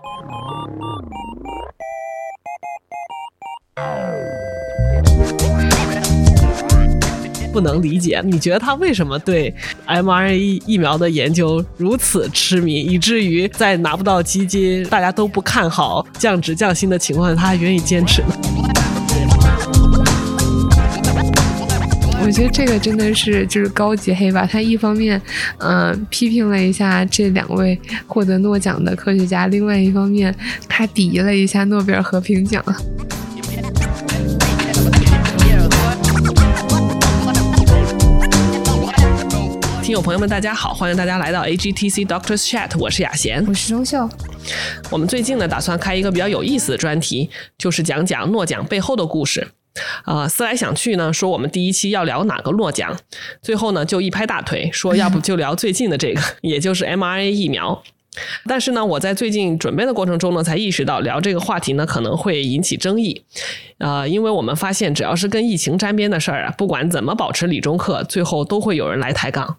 不能理解，你觉得他为什么对 mRNA 疫苗的研究如此痴迷，以至于在拿不到基金、大家都不看好、降职降薪的情况下，他还愿意坚持呢？觉得这个真的是就是高级黑吧。他一方面，嗯，批评了一下这两位获得诺奖的科学家，另外一方面，他抵了一下诺贝尔和平奖。听友朋友们，大家好，欢迎大家来到 AGTC Doctors Chat，我是雅贤，我是钟秀。我们最近呢，打算开一个比较有意思的专题，就是讲讲诺奖背后的故事。啊，思来想去呢，说我们第一期要聊哪个诺奖，最后呢就一拍大腿，说要不就聊最近的这个，也就是 mRNA 疫苗。但是呢，我在最近准备的过程中呢，才意识到聊这个话题呢可能会引起争议，呃，因为我们发现只要是跟疫情沾边的事儿啊，不管怎么保持理中客，最后都会有人来抬杠。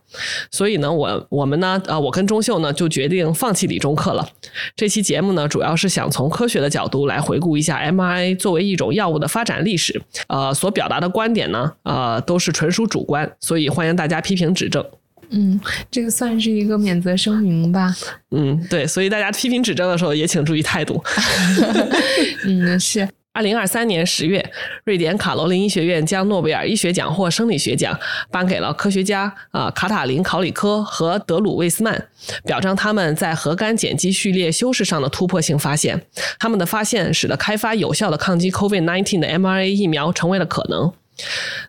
所以呢，我我们呢，呃，我跟钟秀呢就决定放弃理中客了。这期节目呢，主要是想从科学的角度来回顾一下 MI 作为一种药物的发展历史，呃，所表达的观点呢，呃，都是纯属主观，所以欢迎大家批评指正。嗯，这个算是一个免责声明吧。嗯，对，所以大家批评指正的时候也请注意态度。嗯，是。二零二三年十月，瑞典卡罗琳医学院将诺贝尔医学奖或生理学奖颁给了科学家啊卡塔林考里科和德鲁魏斯曼，表彰他们在核苷碱基序列修饰上的突破性发现。他们的发现使得开发有效的抗击 COVID-19 的 mRNA 疫苗成为了可能。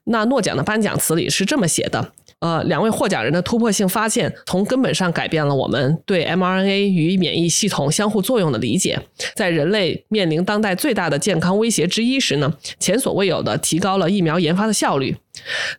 那诺奖的颁奖词里是这么写的。呃，两位获奖人的突破性发现，从根本上改变了我们对 mRNA 与免疫系统相互作用的理解。在人类面临当代最大的健康威胁之一时呢，前所未有的提高了疫苗研发的效率。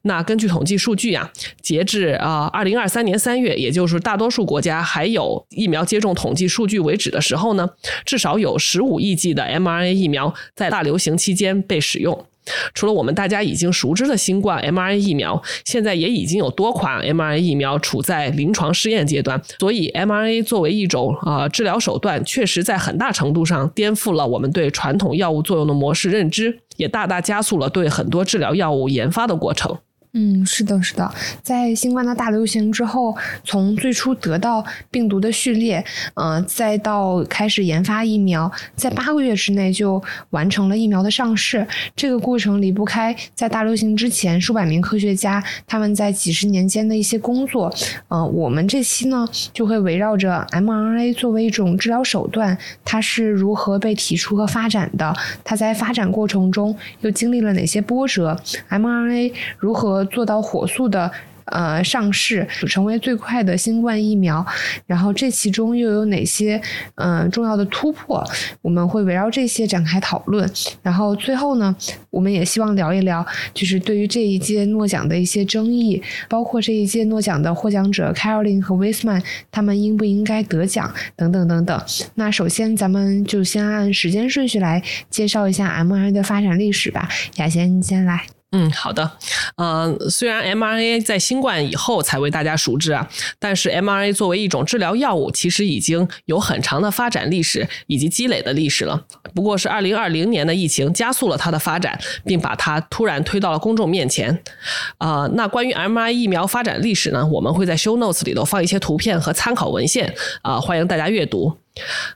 那根据统计数据啊，截至啊二零二三年三月，也就是大多数国家还有疫苗接种统计数据为止的时候呢，至少有十五亿剂的 mRNA 疫苗在大流行期间被使用。除了我们大家已经熟知的新冠 mRNA 疫苗，现在也已经有多款 mRNA 疫苗处在临床试验阶段。所以，mRNA 作为一种啊治疗手段，确实在很大程度上颠覆了我们对传统药物作用的模式认知，也大大加速了对很多治疗药物研发的过程。嗯，是的，是的，在新冠的大流行之后，从最初得到病毒的序列，嗯，再到开始研发疫苗，在八个月之内就完成了疫苗的上市。这个过程离不开在大流行之前数百名科学家他们在几十年间的一些工作。嗯，我们这期呢就会围绕着 mRNA 作为一种治疗手段，它是如何被提出和发展的？它在发展过程中又经历了哪些波折？mRNA 如何？做到火速的呃上市，成为最快的新冠疫苗。然后这其中又有哪些嗯重要的突破？我们会围绕这些展开讨论。然后最后呢，我们也希望聊一聊，就是对于这一届诺奖的一些争议，包括这一届诺奖的获奖者 Caroline 和 Wisman，他们应不应该得奖等等等等。那首先咱们就先按时间顺序来介绍一下 m r 的发展历史吧。雅贤，你先来。嗯，好的。嗯，虽然 M R A 在新冠以后才为大家熟知啊，但是 M R A 作为一种治疗药物，其实已经有很长的发展历史以及积累的历史了。不过是2020年的疫情加速了它的发展，并把它突然推到了公众面前。啊，那关于 mRNA 疫苗发展历史呢，我们会在 show notes 里头放一些图片和参考文献啊，欢迎大家阅读。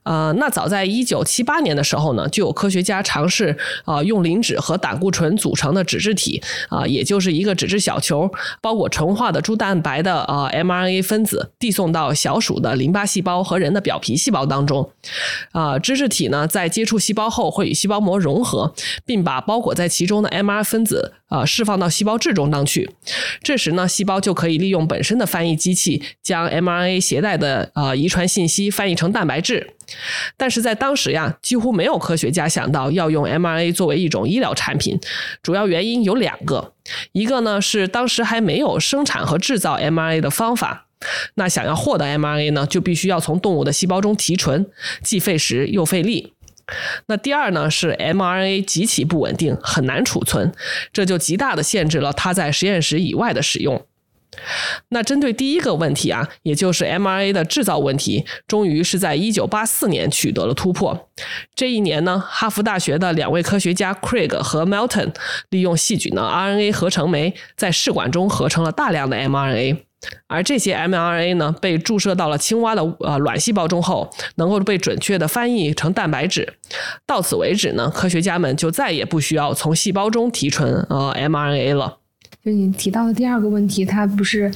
呃，那早在一九七八年的时候呢，就有科学家尝试啊，用磷脂和胆固醇组成的脂质体啊，也就是一个脂质小球，包裹纯化的猪蛋白的啊 mRNA 分子，递送到小鼠的淋巴细胞和人的表皮细胞当中。啊，脂质体呢，在接触细胞后会与细胞膜融合，并把包裹在其中的 mRNA 分子啊释放到细胞质中当去。这时呢，细胞就可以利用本身的翻译机器，将 mRNA 携带的啊遗传信息翻译成蛋白质。但是在当时呀，几乎没有科学家想到要用 mRNA 作为一种医疗产品。主要原因有两个，一个呢是当时还没有生产和制造 mRNA 的方法。那想要获得 mRNA 呢，就必须要从动物的细胞中提纯，既费时又费力。那第二呢是 mRNA 极其不稳定，很难储存，这就极大的限制了它在实验室以外的使用。那针对第一个问题啊，也就是 mRNA 的制造问题，终于是在一九八四年取得了突破。这一年呢，哈佛大学的两位科学家 Craig 和 Melton 利用细菌的 RNA 合成酶，在试管中合成了大量的 mRNA。而这些 mRNA 呢，被注射到了青蛙的呃卵细胞中后，能够被准确的翻译成蛋白质。到此为止呢，科学家们就再也不需要从细胞中提纯呃 mRNA 了。就你提到的第二个问题，它不是，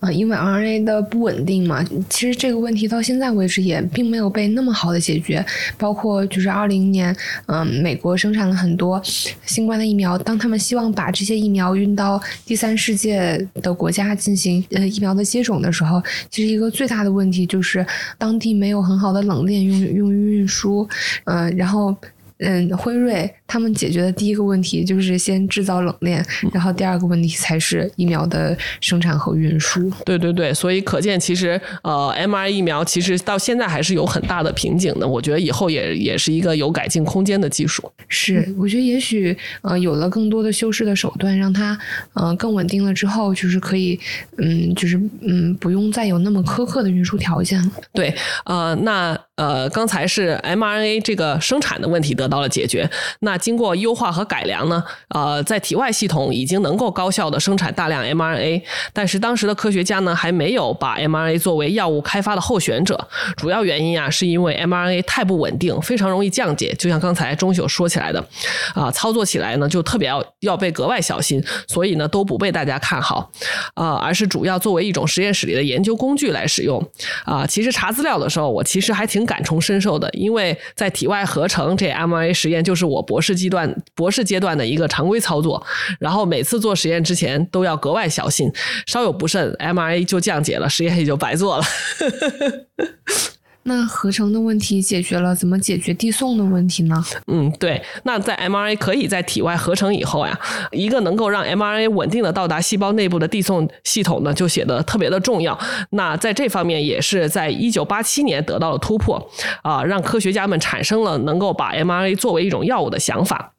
呃，因为 RNA 的不稳定嘛？其实这个问题到现在为止也并没有被那么好的解决。包括就是二零年，嗯，美国生产了很多新冠的疫苗，当他们希望把这些疫苗运到第三世界的国家进行呃疫苗的接种的时候，其实一个最大的问题就是当地没有很好的冷链用用于运输，嗯，然后。嗯，辉瑞他们解决的第一个问题就是先制造冷链，然后第二个问题才是疫苗的生产和运输。对对对，所以可见其实呃，mRNA 疫苗其实到现在还是有很大的瓶颈的。我觉得以后也也是一个有改进空间的技术。是，我觉得也许呃有了更多的修饰的手段，让它呃更稳定了之后，就是可以嗯就是嗯不用再有那么苛刻的运输条件了。对，呃那。呃，刚才是 mRNA 这个生产的问题得到了解决。那经过优化和改良呢，呃，在体外系统已经能够高效的生产大量 mRNA。但是当时的科学家呢，还没有把 mRNA 作为药物开发的候选者。主要原因啊，是因为 mRNA 太不稳定，非常容易降解。就像刚才钟秀说起来的，啊，操作起来呢就特别要要被格外小心，所以呢都不被大家看好，啊，而是主要作为一种实验室里的研究工具来使用。啊，其实查资料的时候，我其实还挺。感同身受的，因为在体外合成这 mRNA 实验就是我博士阶段博士阶段的一个常规操作，然后每次做实验之前都要格外小心，稍有不慎，MRA 就降解了，实验也就白做了。那合成的问题解决了，怎么解决递送的问题呢？嗯，对。那在 mRNA 可以在体外合成以后呀，一个能够让 mRNA 稳定的到达细胞内部的递送系统呢，就显得特别的重要。那在这方面也是在一九八七年得到了突破啊，让科学家们产生了能够把 mRNA 作为一种药物的想法。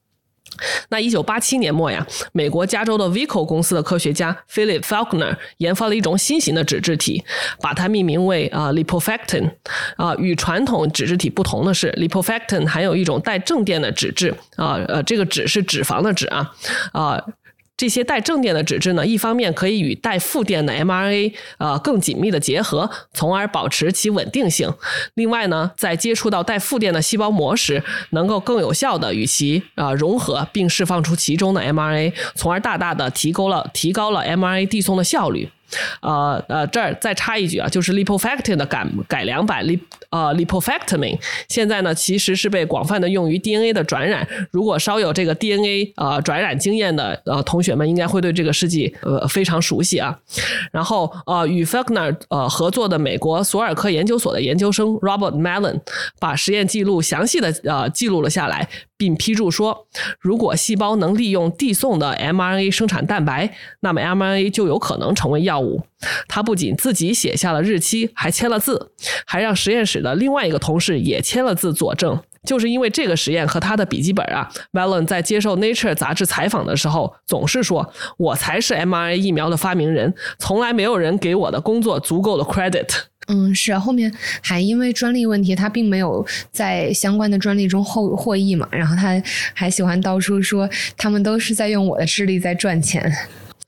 那一九八七年末呀，美国加州的 Vico 公司的科学家 Philip Falconer 研发了一种新型的脂质体，把它命名为啊 lipofectin。啊，与传统脂质体不同的是，lipofectin 含有一种带正电的脂质啊，呃，这个脂是脂肪的脂啊，啊。这些带正电的脂质呢，一方面可以与带负电的 mRNA 呃更紧密的结合，从而保持其稳定性。另外呢，在接触到带负电的细胞膜时，能够更有效的与其啊融合，并释放出其中的 mRNA，从而大大的提高了提高了 mRNA 递送的效率。呃呃，这儿再插一句啊，就是 lipofectin 的改改良版 lip 呃 lipofectamin，现在呢其实是被广泛的用于 DNA 的转染。如果稍有这个 DNA 呃转染经验的呃同学们，应该会对这个试剂呃非常熟悉啊。然后呃与 Faulkner 呃合作的美国索尔科研究所的研究生 Robert Mellon 把实验记录详细的呃记录了下来。并批注说，如果细胞能利用递送的 mRNA 生产蛋白，那么 mRNA 就有可能成为药物。他不仅自己写下了日期，还签了字，还让实验室的另外一个同事也签了字佐证。就是因为这个实验和他的笔记本啊 v a l e n 在接受 Nature 杂志采访的时候，总是说：“我才是 mRNA 疫苗的发明人，从来没有人给我的工作足够的 credit。”嗯，是后面还因为专利问题，他并没有在相关的专利中获获益嘛，然后他还喜欢到处说他们都是在用我的智力在赚钱。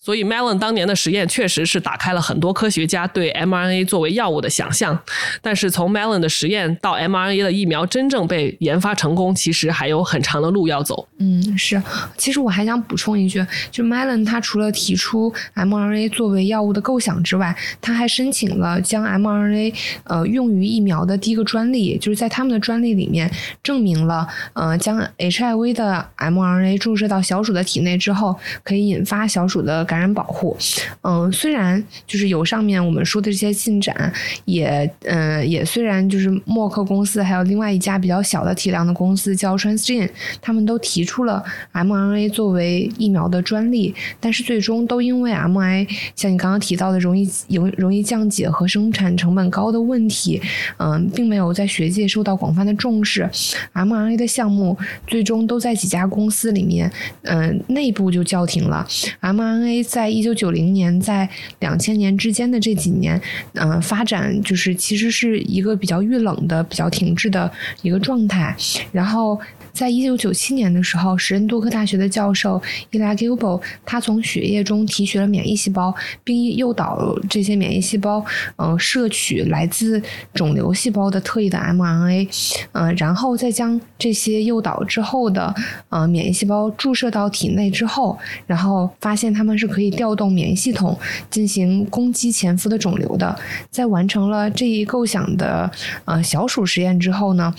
所以，Mellon 当年的实验确实是打开了很多科学家对 mRNA 作为药物的想象。但是，从 Mellon 的实验到 mRNA 的疫苗真正被研发成功，其实还有很长的路要走。嗯，是。其实我还想补充一句，就 Mellon 他除了提出 mRNA 作为药物的构想之外，他还申请了将 mRNA 呃用于疫苗的第一个专利，就是在他们的专利里面证明了，呃，将 HIV 的 mRNA 注射到小鼠的体内之后，可以引发小鼠的。感染保护，嗯，虽然就是有上面我们说的这些进展，也嗯也虽然就是默克公司还有另外一家比较小的体量的公司叫 Transgene，他们都提出了 mRNA 作为疫苗的专利，但是最终都因为 mRNA 像你刚刚提到的容易容容易降解和生产成本高的问题，嗯，并没有在学界受到广泛的重视，mRNA 的项目最终都在几家公司里面，嗯，内部就叫停了，mRNA。在一九九零年在两千年之间的这几年，嗯，发展就是其实是一个比较遇冷的、比较停滞的一个状态，然后。在一九九七年的时候，史恩多克大学的教授伊拉 Gilbo，他从血液中提取了免疫细胞，并诱导这些免疫细胞，呃，摄取来自肿瘤细胞的特异的 mRNA，呃，然后再将这些诱导之后的呃免疫细胞注射到体内之后，然后发现他们是可以调动免疫系统进行攻击潜伏的肿瘤的。在完成了这一构想的呃小鼠实验之后呢？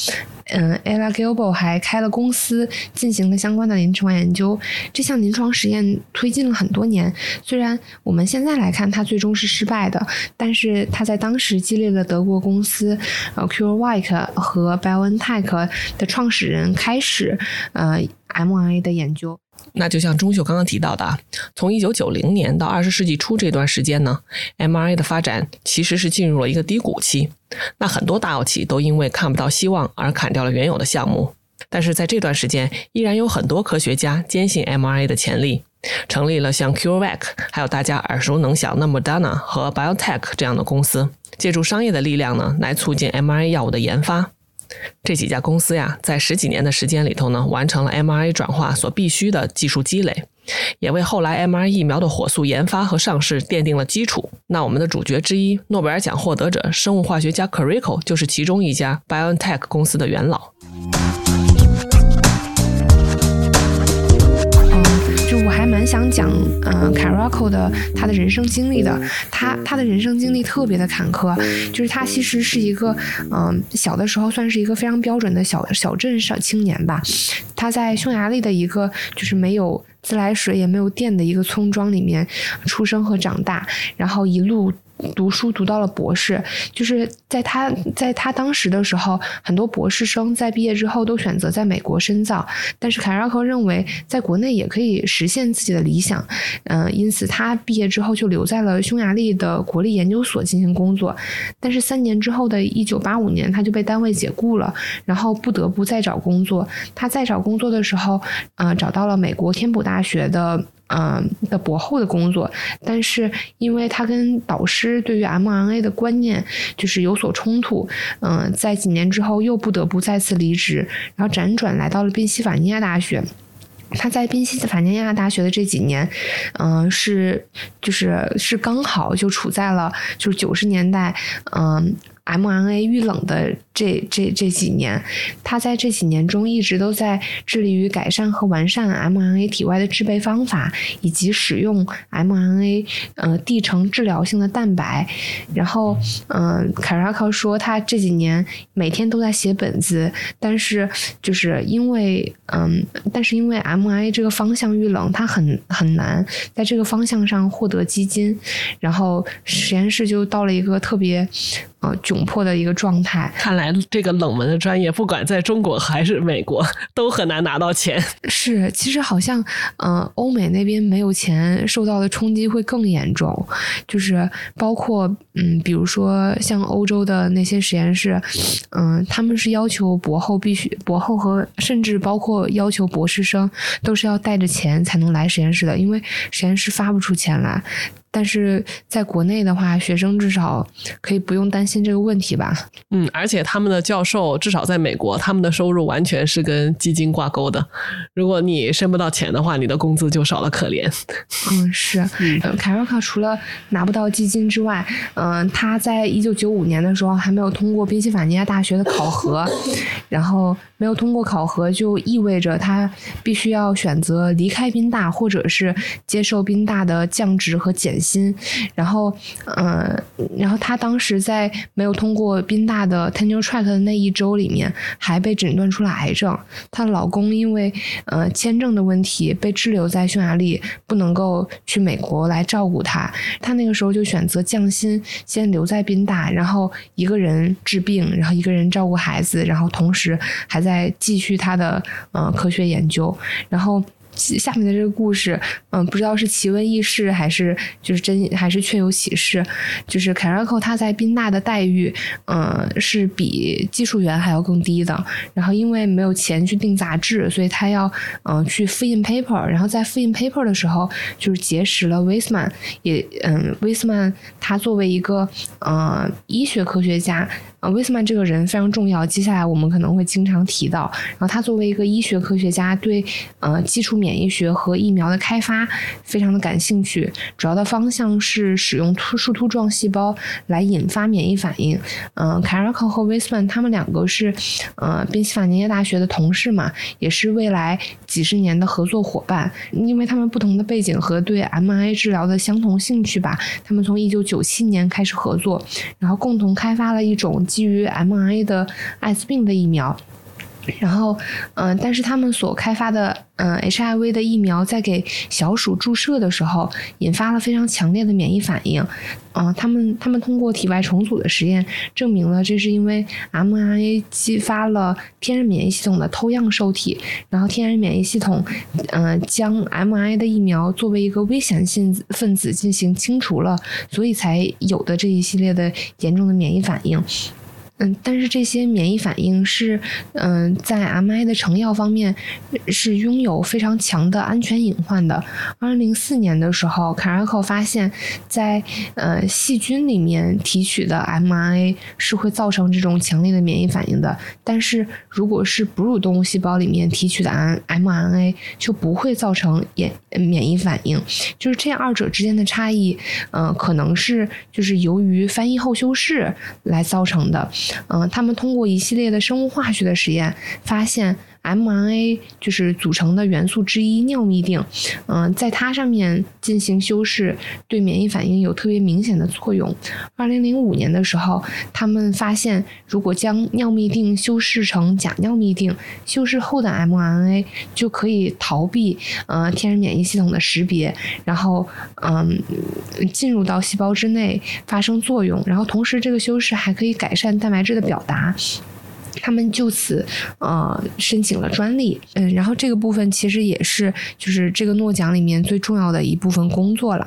嗯，Ella Gilbo 还开了公司，进行了相关的临床研究。这项临床实验推进了很多年，虽然我们现在来看它最终是失败的，但是它在当时激励了德国公司呃 CureVac 和 BioNTech 的创始人开始呃 mRNA 的研究。那就像钟秀刚刚提到的，从一九九零年到二十世纪初这段时间呢，mra 的发展其实是进入了一个低谷期。那很多大药企都因为看不到希望而砍掉了原有的项目。但是在这段时间，依然有很多科学家坚信 mra 的潜力，成立了像 CureVac，还有大家耳熟能详的 Moderna 和 biotech 这样的公司，借助商业的力量呢，来促进 mra 药物的研发。这几家公司呀，在十几年的时间里头呢，完成了 mRNA 转化所必须的技术积累，也为后来 mRNA 疫苗的火速研发和上市奠定了基础。那我们的主角之一，诺贝尔奖获得者生物化学家 Carico 就是其中一家 BioNTech 公司的元老。我还蛮想讲，嗯 c a r a c o 的他的人生经历的，他他的人生经历特别的坎坷，就是他其实是一个，嗯，小的时候算是一个非常标准的小小镇上青年吧，他在匈牙利的一个就是没有自来水也没有电的一个村庄里面出生和长大，然后一路。读书读到了博士，就是在他在他当时的时候，很多博士生在毕业之后都选择在美国深造，但是凯拉克认为在国内也可以实现自己的理想，嗯，因此他毕业之后就留在了匈牙利的国立研究所进行工作，但是三年之后的一九八五年他就被单位解雇了，然后不得不再找工作。他在找工作的时候，嗯，找到了美国天普大学的。嗯的博后的工作，但是因为他跟导师对于 mRNA 的观念就是有所冲突，嗯，在几年之后又不得不再次离职，然后辗转来到了宾夕法尼亚大学。他在宾夕法尼亚大学的这几年，嗯，是就是是刚好就处在了就是九十年代，嗯。mRNA 遇冷的这这这几年，他在这几年中一直都在致力于改善和完善 mRNA 体外的制备方法，以及使用 mRNA 呃递呈治疗性的蛋白。然后，嗯，凯拉克说他这几年每天都在写本子，但是就是因为嗯，但是因为 mRNA 这个方向遇冷，它很很难在这个方向上获得基金，然后实验室就到了一个特别。呃，窘迫的一个状态。看来这个冷门的专业，不管在中国还是美国，都很难拿到钱。是，其实好像，嗯，欧美那边没有钱，受到的冲击会更严重。就是包括，嗯，比如说像欧洲的那些实验室，嗯，他们是要求博后必须，博后和甚至包括要求博士生都是要带着钱才能来实验室的，因为实验室发不出钱来。但是在国内的话，学生至少可以不用担心这个问题吧？嗯，而且他们的教授至少在美国，他们的收入完全是跟基金挂钩的。如果你申不到钱的话，你的工资就少了可怜。嗯，是。嗯凯瑞卡除了拿不到基金之外，嗯，他在一九九五年的时候还没有通过宾夕法尼亚大学的考核，然后没有通过考核，就意味着他必须要选择离开宾大，或者是接受宾大的降职和减。薪，然后，嗯，然后他当时在没有通过宾大的 tenure track 的那一周里面，还被诊断出了癌症。她的老公因为呃签证的问题被滞留在匈牙利，不能够去美国来照顾她。她那个时候就选择降薪，先留在宾大，然后一个人治病，然后一个人照顾孩子，然后同时还在在继续他的呃科学研究，然后。下面的这个故事，嗯，不知道是奇闻异事还是就是真还是确有其事。就是 Caraco 他在宾大的待遇，嗯，是比技术员还要更低的。然后因为没有钱去订杂志，所以他要嗯去复印 paper。然后在复印 paper 的时候，就是结识了 Weisman，也嗯，Weisman 他作为一个呃医学科学家。啊，威斯曼这个人非常重要，接下来我们可能会经常提到。然后他作为一个医学科学家，对呃基础免疫学和疫苗的开发非常的感兴趣，主要的方向是使用突树突状细胞来引发免疫反应。嗯，凯尔克和威斯曼他们两个是呃宾夕法尼亚大学的同事嘛，也是未来几十年的合作伙伴。因为他们不同的背景和对 MIA 治疗的相同兴趣吧，他们从一九九七年开始合作，然后共同开发了一种。基于 mRNA 的艾滋病的疫苗，然后，嗯，但是他们所开发的，嗯，HIV 的疫苗在给小鼠注射的时候，引发了非常强烈的免疫反应。嗯，他们他们通过体外重组的实验证明了，这是因为 mRNA 激发了天然免疫系统的偷样受体，然后天然免疫系统，嗯，将 mRNA 的疫苗作为一个危险性分子进行清除了，所以才有的这一系列的严重的免疫反应。嗯，但是这些免疫反应是，嗯，在 M I 的成药方面是拥有非常强的安全隐患的。二零零四年的时候，卡拉克发现，在呃细菌里面提取的 M R A 是会造成这种强烈的免疫反应的，但是如果是哺乳动物细胞里面提取的 M M R A 就不会造成免免疫反应。就是这二者之间的差异，嗯，可能是就是由于翻译后修饰来造成的。嗯，他们通过一系列的生物化学的实验发现。mRNA 就是组成的元素之一尿嘧啶，嗯，在它上面进行修饰，对免疫反应有特别明显的作用。二零零五年的时候，他们发现，如果将尿嘧啶修饰成假尿嘧啶，修饰后的 mRNA 就可以逃避呃天然免疫系统的识别，然后嗯进入到细胞之内发生作用，然后同时这个修饰还可以改善蛋白质的表达。他们就此呃申请了专利，嗯，然后这个部分其实也是就是这个诺奖里面最重要的一部分工作了，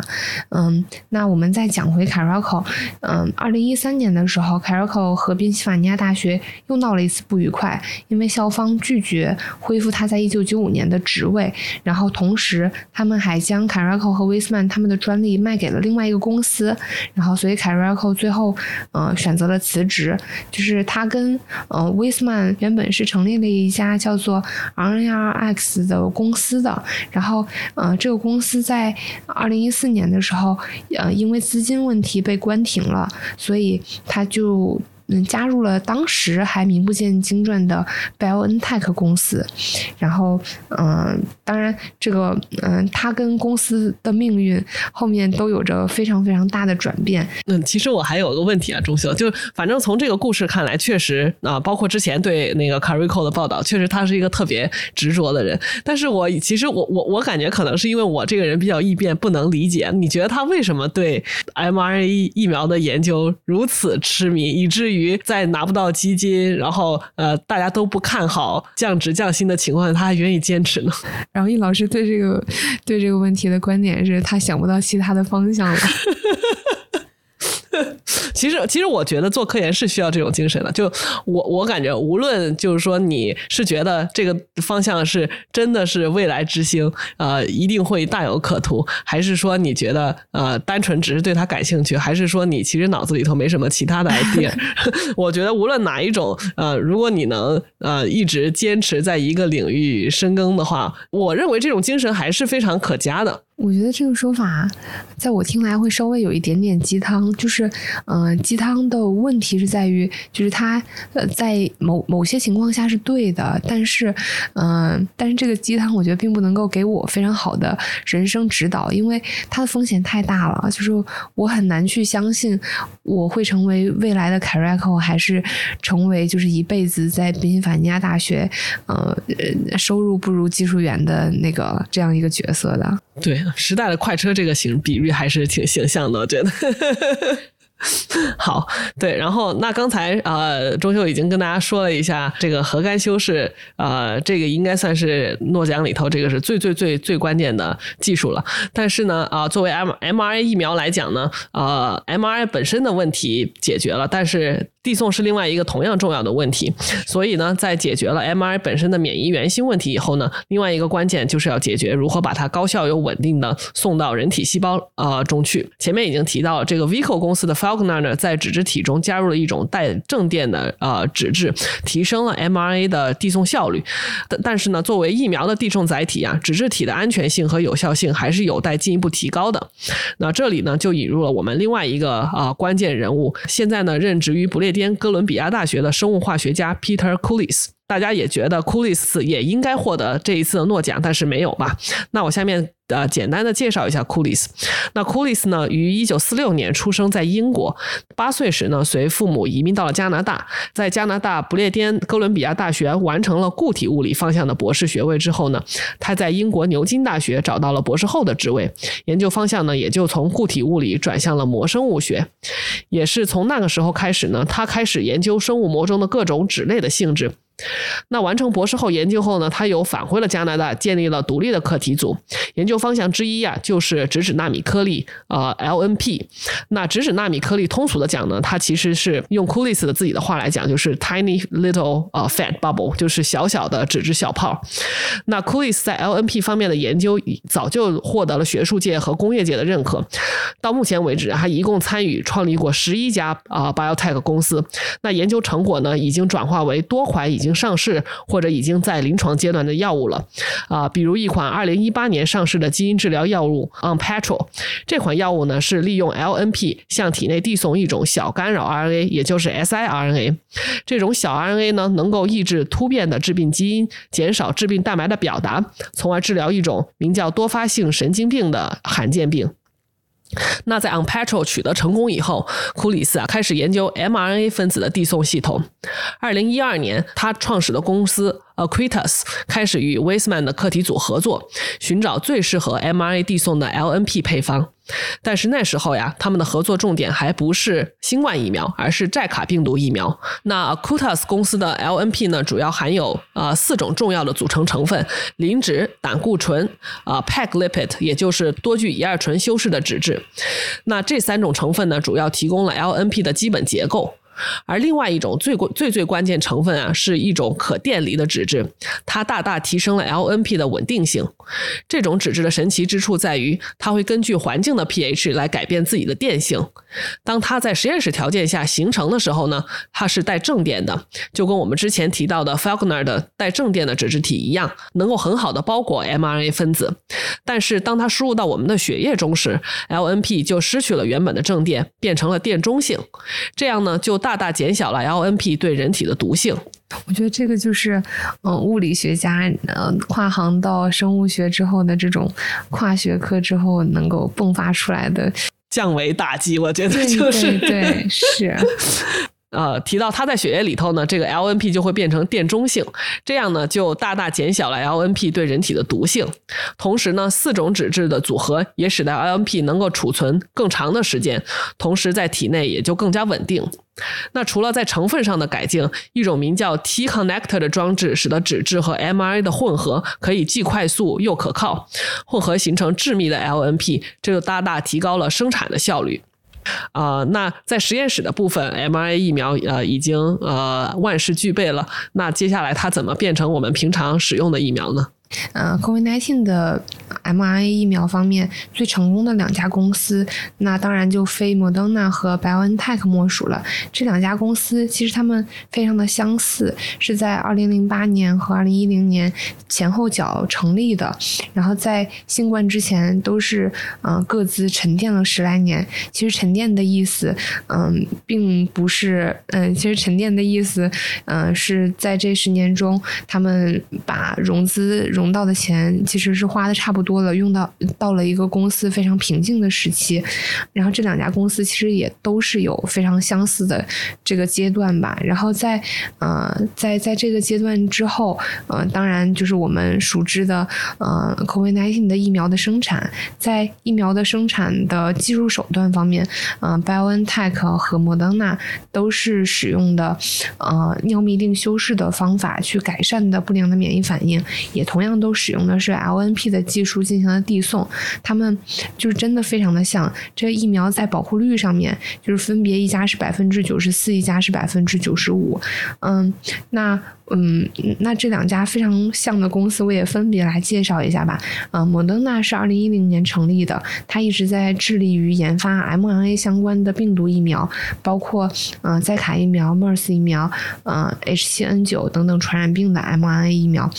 嗯，那我们再讲回 Caraco，嗯，二零一三年的时候，Caraco 和宾夕法尼亚大学又闹了一次不愉快，因为校方拒绝恢复他在一九九五年的职位，然后同时他们还将 Caraco 和威斯曼他们的专利卖给了另外一个公司，然后所以 Caraco 最后呃选择了辞职，就是他跟嗯。W i s m a n 原本是成立了一家叫做 RNRX 的公司的，然后，呃，这个公司在二零一四年的时候，呃，因为资金问题被关停了，所以他就。嗯，加入了当时还名不见经传的 BioNTech 公司，然后，嗯，当然，这个，嗯，他跟公司的命运后面都有着非常非常大的转变。嗯，其实我还有个问题啊，钟秀，就反正从这个故事看来，确实啊，包括之前对那个 Carico 的报道，确实他是一个特别执着的人。但是我其实我我我感觉可能是因为我这个人比较易变，不能理解。你觉得他为什么对 mRNA 疫苗的研究如此痴迷，以至于？于在拿不到基金，然后呃大家都不看好降职降薪的情况下，他还愿意坚持呢。然后易老师对这个对这个问题的观点是他想不到其他的方向了。其实，其实我觉得做科研是需要这种精神的。就我，我感觉，无论就是说你是觉得这个方向是真的是未来之星，呃，一定会大有可图，还是说你觉得呃，单纯只是对他感兴趣，还是说你其实脑子里头没什么其他的 idea？我觉得无论哪一种，呃，如果你能呃一直坚持在一个领域深耕的话，我认为这种精神还是非常可嘉的。我觉得这个说法，在我听来会稍微有一点点鸡汤，就是，嗯，鸡汤的问题是在于，就是它，呃，在某某些情况下是对的，但是，嗯，但是这个鸡汤我觉得并不能够给我非常好的人生指导，因为它的风险太大了，就是我很难去相信我会成为未来的凯瑞克，还是成为就是一辈子在宾夕法尼亚大学，呃，收入不如技术员的那个这样一个角色的，对。时代的快车这个形比喻还是挺形象的，我觉得。好，对，然后那刚才呃，钟秀已经跟大家说了一下这个核苷修饰，呃，这个应该算是诺奖里头这个是最最最最关键的技术了。但是呢，啊，作为 M mRNA 疫苗来讲呢，呃，mRNA 本身的问题解决了，但是递送是另外一个同样重要的问题。所以呢，在解决了 mRNA 本身的免疫原性问题以后呢，另外一个关键就是要解决如何把它高效又稳定的送到人体细胞呃中去。前面已经提到了这个 Vico 公司的 Falconer 呢，在脂质体中加入了一种带正电的呃脂质，提升了 MRA 的递送效率。但但是呢，作为疫苗的递送载体啊，脂质体的安全性和有效性还是有待进一步提高的。那这里呢，就引入了我们另外一个啊关键人物，现在呢任职于不列颠哥伦比亚大学的生物化学家 Peter Coulis。大家也觉得 Coulis 也应该获得这一次的诺奖，但是没有吧？那我下面呃简单的介绍一下 Coulis。那 Coulis 呢，于一九四六年出生在英国，八岁时呢随父母移民到了加拿大，在加拿大不列颠哥伦比亚大学完成了固体物理方向的博士学位之后呢，他在英国牛津大学找到了博士后的职位，研究方向呢也就从固体物理转向了膜生物学。也是从那个时候开始呢，他开始研究生物膜中的各种脂类的性质。那完成博士后研究后呢，他又返回了加拿大，建立了独立的课题组。研究方向之一呀，就是质子纳米颗粒，呃，LNP。那质子纳米颗粒，通俗的讲呢，它其实是用 Coulis 的自己的话来讲，就是 tiny little 呃 fat bubble，就是小小的脂质小泡。那 Coulis 在 LNP 方面的研究早就获得了学术界和工业界的认可。到目前为止，他一共参与创立过十一家啊 biotech 公司。那研究成果呢，已经转化为多款已经上市或者已经在临床阶段的药物了，啊，比如一款二零一八年上市的基因治疗药物 Onpattro，这款药物呢是利用 LNP 向体内递送一种小干扰 RNA，也就是 siRNA。这种小 RNA 呢能够抑制突变的致病基因，减少致病蛋白的表达，从而治疗一种名叫多发性神经病的罕见病。那在 On Patrol 取得成功以后，库里斯啊开始研究 mRNA 分子的递送系统。二零一二年，他创始的公司 Aquitas 开始与 w e i s m a n 的课题组合作，寻找最适合 mRNA 递送的 LNP 配方。但是那时候呀，他们的合作重点还不是新冠疫苗，而是寨卡病毒疫苗。那 Aquitas 公司的 LNP 呢，主要含有呃四种重要的组成成分：磷脂、胆固醇、啊 PEG lipid，也就是多聚乙二醇修饰的脂质。那这三种成分呢，主要提供了 LNP 的基本结构。而另外一种最关最最关键成分啊，是一种可电离的脂质，它大大提升了 LNP 的稳定性。这种脂质的神奇之处在于，它会根据环境的 pH 来改变自己的电性。当它在实验室条件下形成的时候呢，它是带正电的，就跟我们之前提到的 Falconer 的带正电的脂质体一样，能够很好的包裹 mRNA 分子。但是当它输入到我们的血液中时，LNP 就失去了原本的正电，变成了电中性。这样呢，就大大减小了 LNP 对人体的毒性。我觉得这个就是，嗯，物理学家呃跨行到生物学之后的这种跨学科之后能够迸发出来的降维打击。我觉得就是对是。呃，提到它在血液里头呢，这个 LNP 就会变成电中性，这样呢就大大减小了 LNP 对人体的毒性。同时呢，四种脂质的组合也使得 LNP 能够储存更长的时间，同时在体内也就更加稳定。那除了在成分上的改进，一种名叫 T connector 的装置，使得脂质和 mRNA 的混合可以既快速又可靠，混合形成致密的 LNP，这就大大提高了生产的效率。啊，那在实验室的部分，mRNA 疫苗呃已经呃万事俱备了。那接下来它怎么变成我们平常使用的疫苗呢？呃，COVID-19 的 mRNA 疫苗方面最成功的两家公司，那当然就非莫德纳和 BioNTech 莫属了。这两家公司其实他们非常的相似，是在2008年和2010年前后脚成立的。然后在新冠之前都是嗯各自沉淀了十来年。其实沉淀的意思，嗯，并不是嗯，其实沉淀的意思，嗯，是在这十年中，他们把融资融融到的钱其实是花的差不多了，用到到了一个公司非常平静的时期。然后这两家公司其实也都是有非常相似的这个阶段吧。然后在呃在在这个阶段之后，呃，当然就是我们熟知的呃 COVID-19 的疫苗的生产，在疫苗的生产的技术手段方面，嗯，BioNTech 和莫德纳都是使用的呃尿嘧啶修饰的方法去改善的不良的免疫反应，也同样都使用的是 LNP 的技术进行了递送。他们就是真的非常的像。这疫苗在保护率上面，就是分别一家是百分之九十四，一家是百分之九十五。嗯，那嗯，那这两家非常像的公司，我也分别来介绍一下吧。嗯，莫德纳是二零一零年成立的，它一直在致力于研发 mRNA 相关的病毒疫苗，包括嗯载卡疫苗、MERS 疫苗、嗯 H7N9 等等传染病的 mRNA 疫苗。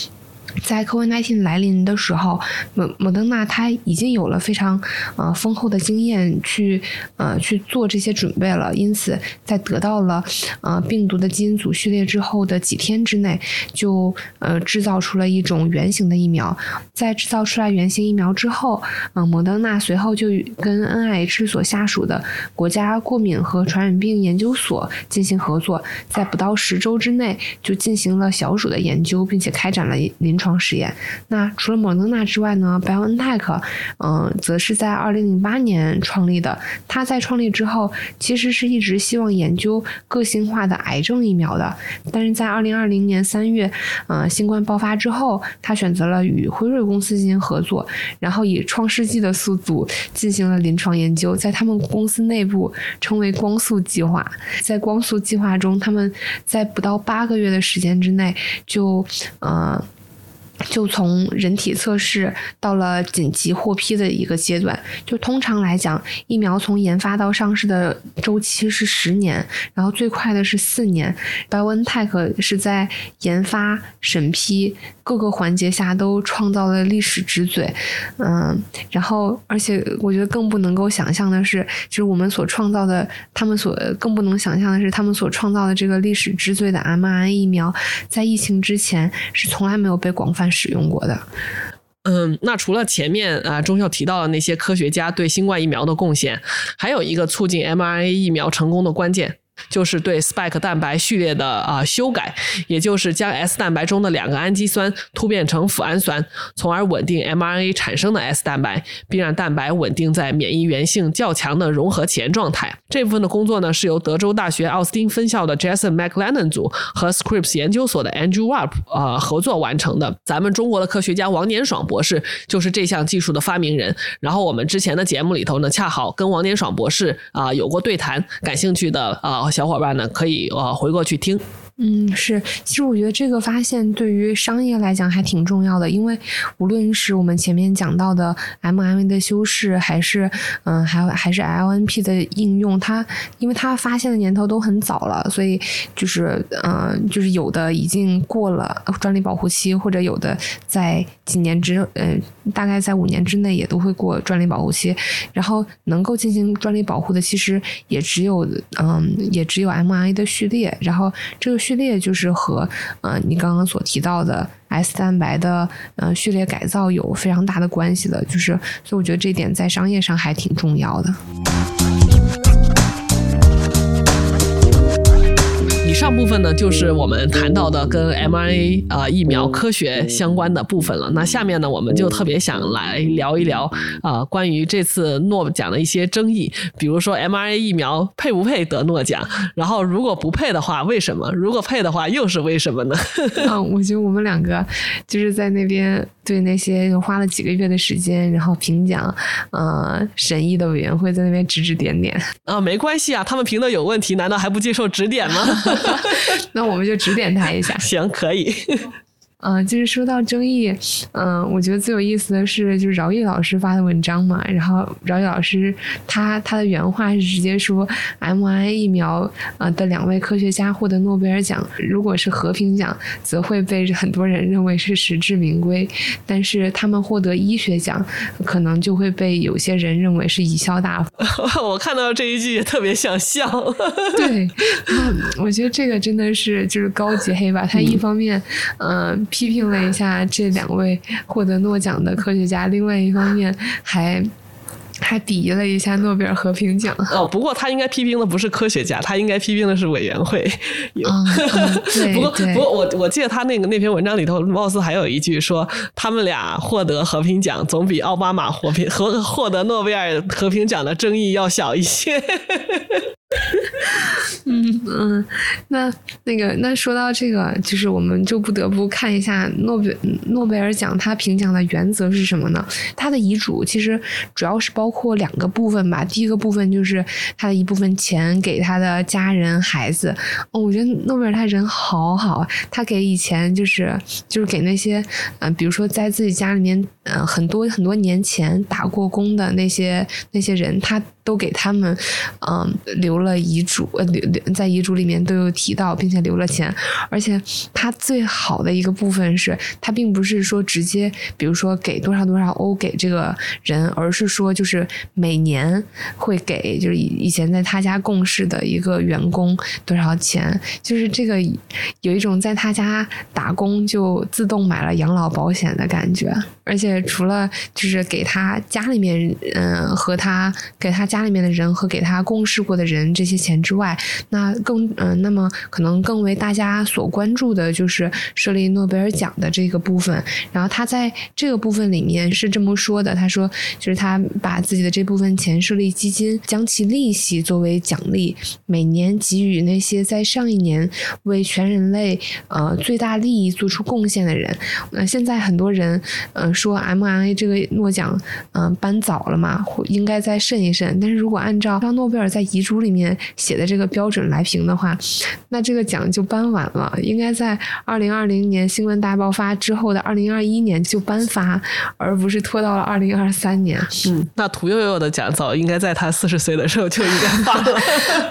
在 COVID-19 来临的时候，莫莫德纳它已经有了非常呃丰厚的经验去呃去做这些准备了，因此在得到了呃病毒的基因组序列之后的几天之内，就呃制造出了一种原型的疫苗。在制造出来原型疫苗之后，呃莫德纳随后就跟 NIH 所下属的国家过敏和传染病研究所进行合作，在不到十周之内就进行了小鼠的研究，并且开展了临床。床实验。那除了莫德纳之外呢？BioNTech，嗯，则是在二零零八年创立的。它在创立之后，其实是一直希望研究个性化的癌症疫苗的。但是在二零二零年三月，嗯，新冠爆发之后，他选择了与辉瑞公司进行合作，然后以创世纪的速度进行了临床研究，在他们公司内部称为“光速计划”。在光速计划中，他们在不到八个月的时间之内，就，呃。就从人体测试到了紧急获批的一个阶段。就通常来讲，疫苗从研发到上市的周期是十年，然后最快的是四年。BioNTech 是在研发、审批各个环节下都创造了历史之最。嗯，然后而且我觉得更不能够想象的是，就是我们所创造的，他们所更不能想象的是，他们所创造的这个历史之最的 mRNA 疫苗，在疫情之前是从来没有被广泛。使用过的，嗯，那除了前面啊中校提到的那些科学家对新冠疫苗的贡献，还有一个促进 mRNA 疫苗成功的关键。就是对 spike 蛋白序列的啊修改，也就是将 S 蛋白中的两个氨基酸突变成脯氨酸，从而稳定 mRNA 产生的 S 蛋白，并让蛋白稳定在免疫原性较强的融合前状态。这部分的工作呢，是由德州大学奥斯汀分校的 Jason McLennan 组和 Scripps 研究所的 Andrew Warp 呃合作完成的。咱们中国的科学家王年爽博士就是这项技术的发明人。然后我们之前的节目里头呢，恰好跟王年爽博士啊有过对谈，感兴趣的啊。小伙伴呢，可以呃回过去听。嗯，是，其实我觉得这个发现对于商业来讲还挺重要的，因为无论是我们前面讲到的 MMA 的修饰，还是嗯，还有还是 LNP 的应用，它因为它发现的年头都很早了，所以就是嗯，就是有的已经过了专利保护期，或者有的在几年之呃，大概在五年之内也都会过专利保护期，然后能够进行专利保护的，其实也只有嗯，也只有 MMA 的序列，然后这个。序列就是和呃你刚刚所提到的 S 蛋白的呃序列改造有非常大的关系的，就是所以我觉得这点在商业上还挺重要的。上部分呢，就是我们谈到的跟 mRNA 啊疫苗科学相关的部分了。那下面呢，我们就特别想来聊一聊啊，关于这次诺奖的一些争议，比如说 mRNA 疫苗配不配得诺奖，然后如果不配的话，为什么？如果配的话，又是为什么呢？嗯，我觉得我们两个就是在那边对那些花了几个月的时间，然后评奖呃审议的委员会在那边指指点点啊，没关系啊，他们评的有问题，难道还不接受指点吗？那我们就指点他一下。行，可以。嗯，就是说到争议，嗯，我觉得最有意思的是，就是饶毅老师发的文章嘛。然后饶毅老师他他的原话是直接说，mRNA 疫苗呃的两位科学家获得诺贝尔奖，如果是和平奖，则会被很多人认为是实至名归；但是他们获得医学奖，可能就会被有些人认为是贻笑大方。我看到这一句也特别想笑。对，我觉得这个真的是就是高级黑吧。他一方面，嗯。批评了一下这两位获得诺奖的科学家，另外一方面还。还鄙夷了一下诺贝尔和平奖。哦，不过他应该批评的不是科学家，他应该批评的是委员会。不过，不过我我记得他那个那篇文章里头，貌似还有一句说，他们俩获得和平奖总比奥巴马获平和获得诺贝尔和平奖的争议要小一些。嗯嗯，那那个那说到这个，就是我们就不得不看一下诺贝诺贝尔奖他评奖的原则是什么呢？他的遗嘱其实主要是包括两个部分吧。第一个部分就是他的一部分钱给他的家人孩子。哦，我觉得诺贝尔他人好好，他给以前就是就是给那些嗯，比如说在自己家里面嗯很多很多年前打过工的那些那些人，他。都给他们，嗯，留了遗嘱，呃，留留在遗嘱里面都有提到，并且留了钱。而且他最好的一个部分是，他并不是说直接，比如说给多少多少欧给这个人，而是说就是每年会给，就是以前在他家共事的一个员工多少钱，就是这个有一种在他家打工就自动买了养老保险的感觉。而且除了就是给他家里面，嗯，和他给他家。家里面的人和给他共事过的人这些钱之外，那更嗯，那么可能更为大家所关注的就是设立诺贝尔奖的这个部分。然后他在这个部分里面是这么说的：他说，就是他把自己的这部分钱设立基金，将其利息作为奖励，每年给予那些在上一年为全人类呃最大利益做出贡献的人。那现在很多人嗯说 MRA 这个诺奖嗯颁早了嘛，应该再慎一慎。但是如果按照让诺贝尔在遗嘱里面写的这个标准来评的话，那这个奖就颁晚了，应该在二零二零年新闻大爆发之后的二零二一年就颁发，而不是拖到了二零二三年。嗯，那屠呦呦的奖早应该在他四十岁的时候就应该发了。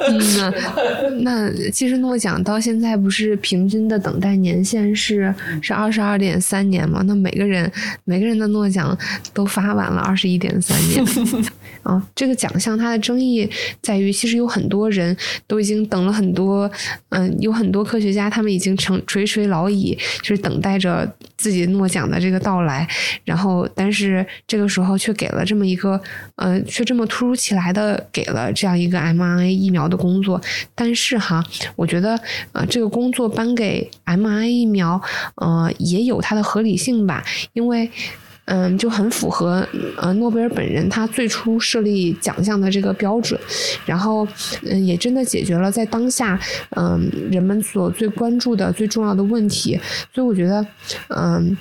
嗯，那其实诺奖到现在不是平均的等待年限是是二十二点三年吗？那每个人每个人的诺奖都发完了二十一点三年。啊，这个奖项它的争议在于，其实有很多人都已经等了很多，嗯，有很多科学家他们已经成垂垂老矣，就是等待着自己诺奖的这个到来。然后，但是这个时候却给了这么一个，呃，却这么突如其来的给了这样一个 mRNA 疫苗的工作。但是哈，我觉得，呃，这个工作颁给 mRNA 疫苗，呃，也有它的合理性吧，因为。嗯，就很符合呃诺贝尔本人他最初设立奖项的这个标准，然后嗯也真的解决了在当下嗯人们所最关注的最重要的问题，所以我觉得嗯。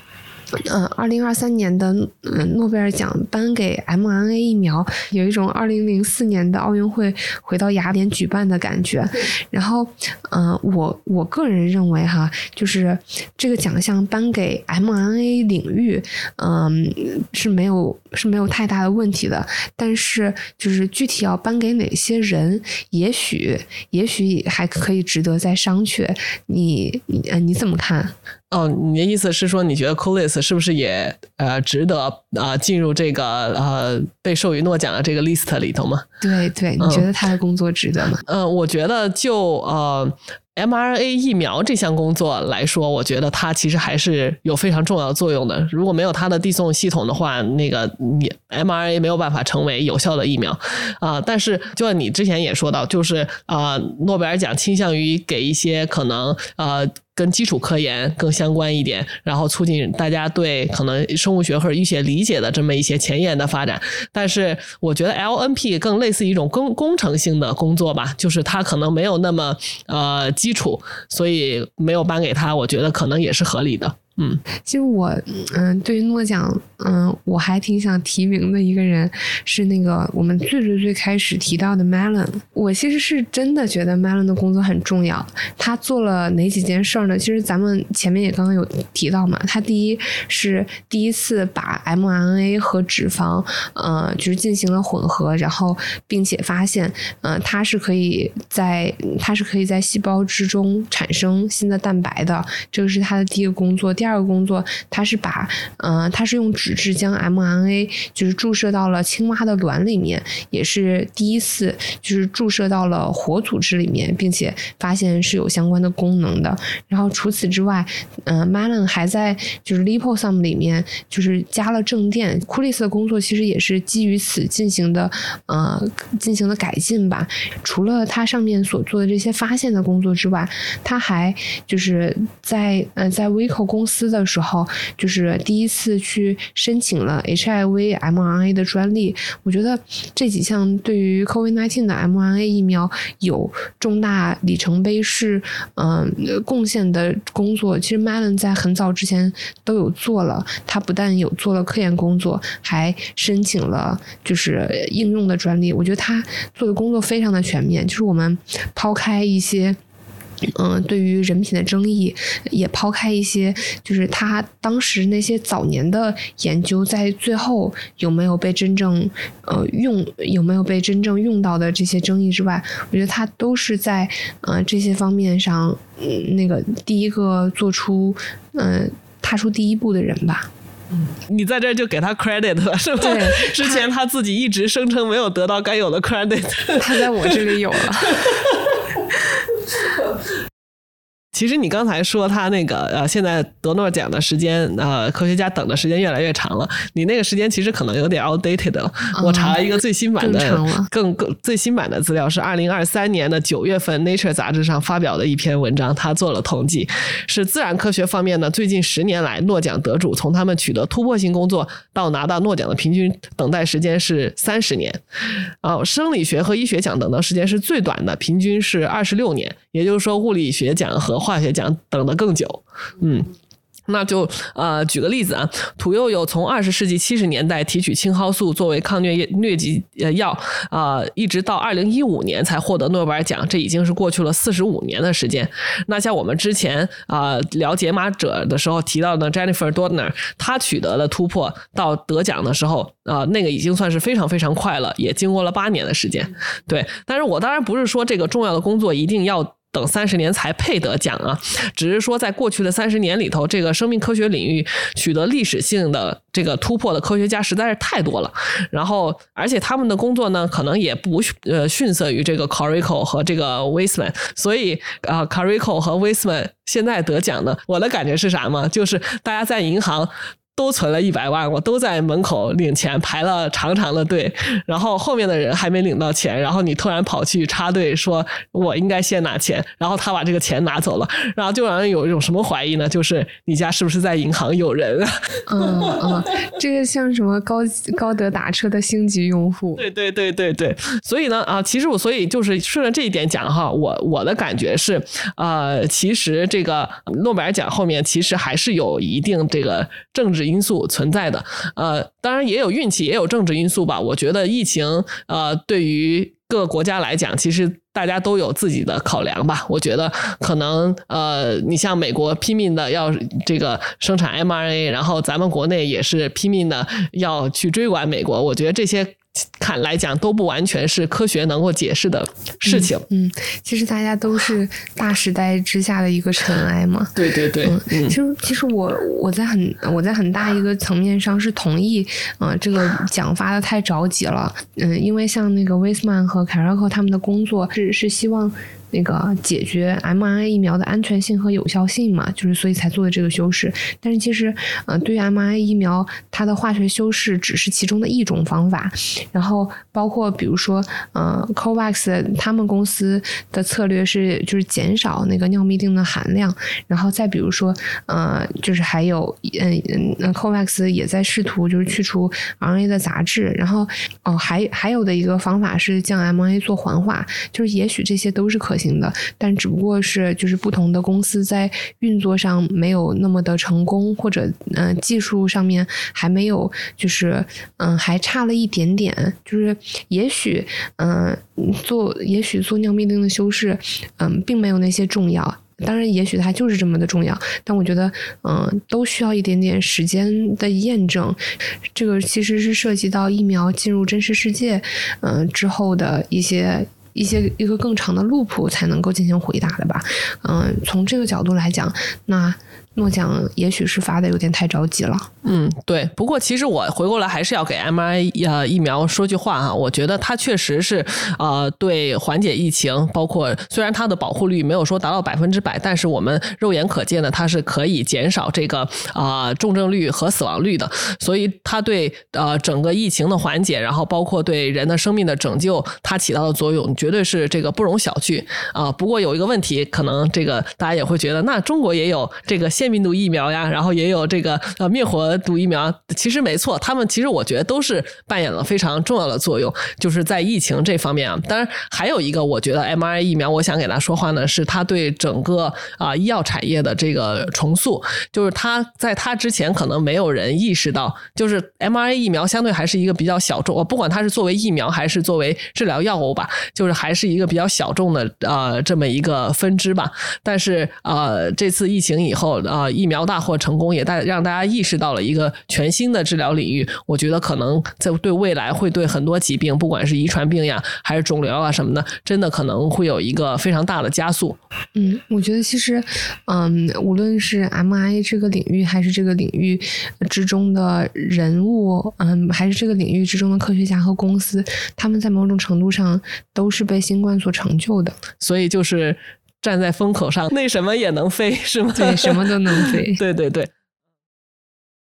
嗯，二零二三年的嗯诺贝尔奖颁给 mRNA 疫苗，有一种二零零四年的奥运会回到雅典举办的感觉。然后，嗯，我我个人认为哈，就是这个奖项颁给 mRNA 领域，嗯，是没有是没有太大的问题的。但是，就是具体要颁给哪些人，也许也许还可以值得再商榷。你你你怎么看？哦，你的意思是说，你觉得 Coolist 是不是也呃值得啊进入这个呃被授予诺奖的这个 list 里头吗？对对，你觉得他的工作值得吗？嗯，我觉得就呃。mRNA 疫苗这项工作来说，我觉得它其实还是有非常重要的作用的。如果没有它的递送系统的话，那个你 mRNA 没有办法成为有效的疫苗啊。但是，就像你之前也说到，就是啊，诺贝尔奖倾向于给一些可能呃跟基础科研更相关一点，然后促进大家对可能生物学或者医学理解的这么一些前沿的发展。但是，我觉得 LNP 更类似一种工工程性的工作吧，就是它可能没有那么呃。基础，所以没有颁给他，我觉得可能也是合理的。嗯，其实我，嗯，对于诺奖，嗯，我还挺想提名的一个人是那个我们最最最开始提到的 Melon。我其实是真的觉得 Melon 的工作很重要。他做了哪几件事呢？其实咱们前面也刚刚有提到嘛。他第一是第一次把 mRNA 和脂肪，呃，就是进行了混合，然后并且发现，呃，它是可以在它是可以在细胞之中产生新的蛋白的。这个是他的第一个工作。第二个工作，它是把呃，它是用纸质将 mRNA 就是注射到了青蛙的卵里面，也是第一次就是注射到了活组织里面，并且发现是有相关的功能的。然后除此之外，嗯，Malin 还在就是 liposome 里面就是加了正电。库里斯的工作其实也是基于此进行的呃进行的改进吧。除了他上面所做的这些发现的工作之外，他还就是在呃在 Vico 公司的时候，就是第一次去申请了 HIV mRNA 的专利。我觉得这几项对于 COVID-19 的 mRNA 疫苗有重大里程碑式嗯贡献的工作，其实 Melon 在很早之前都有做了。他不但有做了科研工作，还申请了就是应用的专利。我觉得他做的工作非常的全面。就是我们抛开一些。嗯，对于人品的争议，也抛开一些，就是他当时那些早年的研究，在最后有没有被真正呃用，有没有被真正用到的这些争议之外，我觉得他都是在呃这些方面上，嗯，那个第一个做出嗯踏出第一步的人吧。嗯，你在这就给他 credit 了，是吧？对，之前他自己一直声称没有得到该有的 credit，他在我这里有了。so. 其实你刚才说他那个呃，现在得诺奖的时间呃，科学家等的时间越来越长了。你那个时间其实可能有点 outdated 了。我查了一个最新版的，更更最新版的资料是二零二三年的九月份 Nature 杂志上发表的一篇文章，他做了统计，是自然科学方面呢，最近十年来诺奖得主从他们取得突破性工作到拿到诺奖的平均等待时间是三十年。啊，生理学和医学奖等的时间是最短的，平均是二十六年。也就是说，物理学奖和化学奖等得更久，嗯。那就呃举个例子啊，屠呦呦从二十世纪七十年代提取青蒿素作为抗疟疟疾呃药啊，一直到二零一五年才获得诺贝尔奖，这已经是过去了四十五年的时间。那像我们之前啊聊解码者的时候提到的 Jennifer Doudna，她取得了突破到得奖的时候啊，那个已经算是非常非常快了，也经过了八年的时间。对，但是我当然不是说这个重要的工作一定要。等三十年才配得奖啊！只是说，在过去的三十年里头，这个生命科学领域取得历史性的这个突破的科学家实在是太多了。然后，而且他们的工作呢，可能也不呃逊色于这个 Carico 和这个 Weisman。所以啊，Carico 和 Weisman 现在得奖呢，我的感觉是啥嘛？就是大家在银行。都存了一百万，我都在门口领钱，排了长长的队，然后后面的人还没领到钱，然后你突然跑去插队，说我应该先拿钱，然后他把这个钱拿走了，然后就让人有一种什么怀疑呢？就是你家是不是在银行有人？嗯嗯，这个像什么高高德打车的星级用户？对对对对对，所以呢啊，其实我所以就是顺着这一点讲哈，我我的感觉是，呃，其实这个诺贝尔奖后面其实还是有一定这个政治。因素存在的，呃，当然也有运气，也有政治因素吧。我觉得疫情，呃，对于各个国家来讲，其实大家都有自己的考量吧。我觉得可能，呃，你像美国拼命的要这个生产 mRNA，然后咱们国内也是拼命的要去追赶美国。我觉得这些。看来讲都不完全是科学能够解释的事情。嗯，其实大家都是大时代之下的一个尘埃嘛。对对对。嗯，其实其实我我在很我在很大一个层面上是同意，嗯，这个奖发的太着急了。嗯，因为像那个威斯曼和凯瑞克他们的工作是是希望。那个解决 mRNA 疫苗的安全性和有效性嘛，就是所以才做的这个修饰。但是其实，呃，对于 mRNA 疫苗，它的化学修饰只是其中的一种方法。然后包括比如说，呃，Covax 他们公司的策略是就是减少那个尿嘧啶的含量。然后再比如说，呃，就是还有，嗯嗯，Covax 也在试图就是去除 RNA 的杂质。然后，哦，还还有的一个方法是将 mRNA 做环化，就是也许这些都是可行。行的，但只不过是就是不同的公司在运作上没有那么的成功，或者嗯技术上面还没有，就是嗯还差了一点点，就是也许嗯做也许做尿嘧啶的修饰，嗯并没有那些重要。当然，也许它就是这么的重要，但我觉得嗯都需要一点点时间的验证。这个其实是涉及到疫苗进入真实世界嗯之后的一些。一些一个更长的路谱才能够进行回答的吧，嗯，从这个角度来讲，那诺奖也许是发的有点太着急了。嗯，对。不过其实我回过来还是要给 mRNA 呃疫苗说句话哈，我觉得它确实是呃对缓解疫情，包括虽然它的保护率没有说达到百分之百，但是我们肉眼可见的它是可以减少这个啊重症率和死亡率的，所以它对呃整个疫情的缓解，然后包括对人的生命的拯救，它起到的作用绝对是这个不容小觑啊。不过有一个问题，可能这个大家也会觉得，那中国也有这个腺病毒疫苗呀，然后也有这个呃灭活毒疫苗，其实没错，他们其实我觉得都是扮演了非常重要的作用，就是在疫情这方面啊。当然还有一个，我觉得 m r a 疫苗，我想给他说话呢，是它对整个啊医药产业的这个重塑，就是它在它之前可能没有人意识到，就是 m r a 疫苗相对还是一个比较小众，我不管它是作为疫苗还是作为治疗药物吧，就是还是一个比较小众的呃这么一个分支吧。但是呃这次疫情以后啊疫苗大获成功，也带让大家意识到了一个全新的治疗领域。我觉得可能在对未来会对很多疾病，不管是遗传病呀还是肿瘤啊什么的，真的可能会有一个非常大的加速。嗯，我觉得其实嗯无论是 mRNA 这个领域，还是这个领域之中的人物，嗯，还是这个领域之中的科学家和公司，他们在某种程度上都是被新冠所成就的。所以就是站在风口上，那什么也能飞，是吗？对，什么都能飞。对 对对。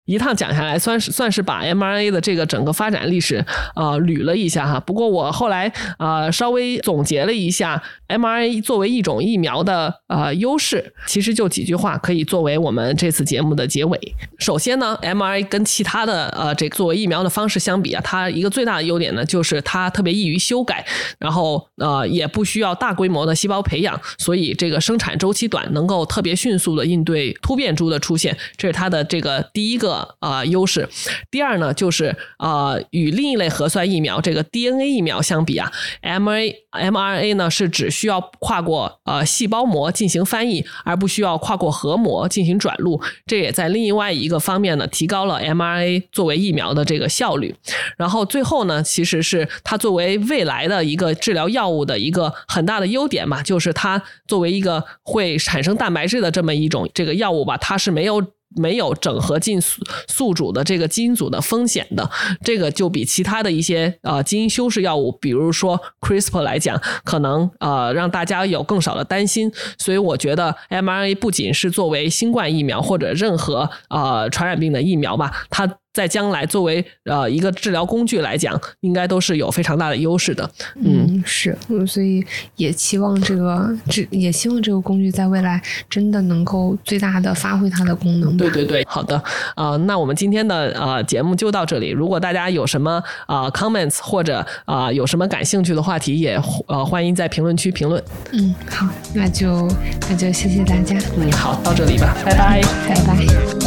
一趟讲下来，算是算是把 mRNA 的这个整个发展历史啊捋了一下哈。不过我后来啊稍微总结了一下 mRNA 作为一种疫苗的呃优势，其实就几句话可以作为我们这次节目的结尾。首先呢，mRNA 跟其他的呃这作为疫苗的方式相比啊，它一个最大的优点呢就是它特别易于修改，然后呃也不需要大规模的细胞培养，所以这个生产周期短，能够特别迅速的应对突变株的出现，这是它的这个第一个。呃，优势。第二呢，就是呃，与另一类核酸疫苗这个 DNA 疫苗相比啊，mRNA mRNA 呢是只需要跨过呃细胞膜进行翻译，而不需要跨过核膜进行转录。这也在另外一个方面呢，提高了 m R A 作为疫苗的这个效率。然后最后呢，其实是它作为未来的一个治疗药物的一个很大的优点嘛，就是它作为一个会产生蛋白质的这么一种这个药物吧，它是没有。没有整合进宿宿主的这个基因组的风险的，这个就比其他的一些呃基因修饰药物，比如说 CRISPR 来讲，可能呃让大家有更少的担心。所以我觉得 mRNA 不仅是作为新冠疫苗或者任何呃传染病的疫苗吧，它。在将来作为呃一个治疗工具来讲，应该都是有非常大的优势的。嗯，是，所以也期望这个，这也希望这个工具在未来真的能够最大的发挥它的功能。对对对，好的，啊，那我们今天的呃节目就到这里。如果大家有什么啊 comments 或者啊有什么感兴趣的话题，也呃欢迎在评论区评论。嗯，好，那就那就谢谢大家。嗯，好，到这里吧，拜拜，拜拜。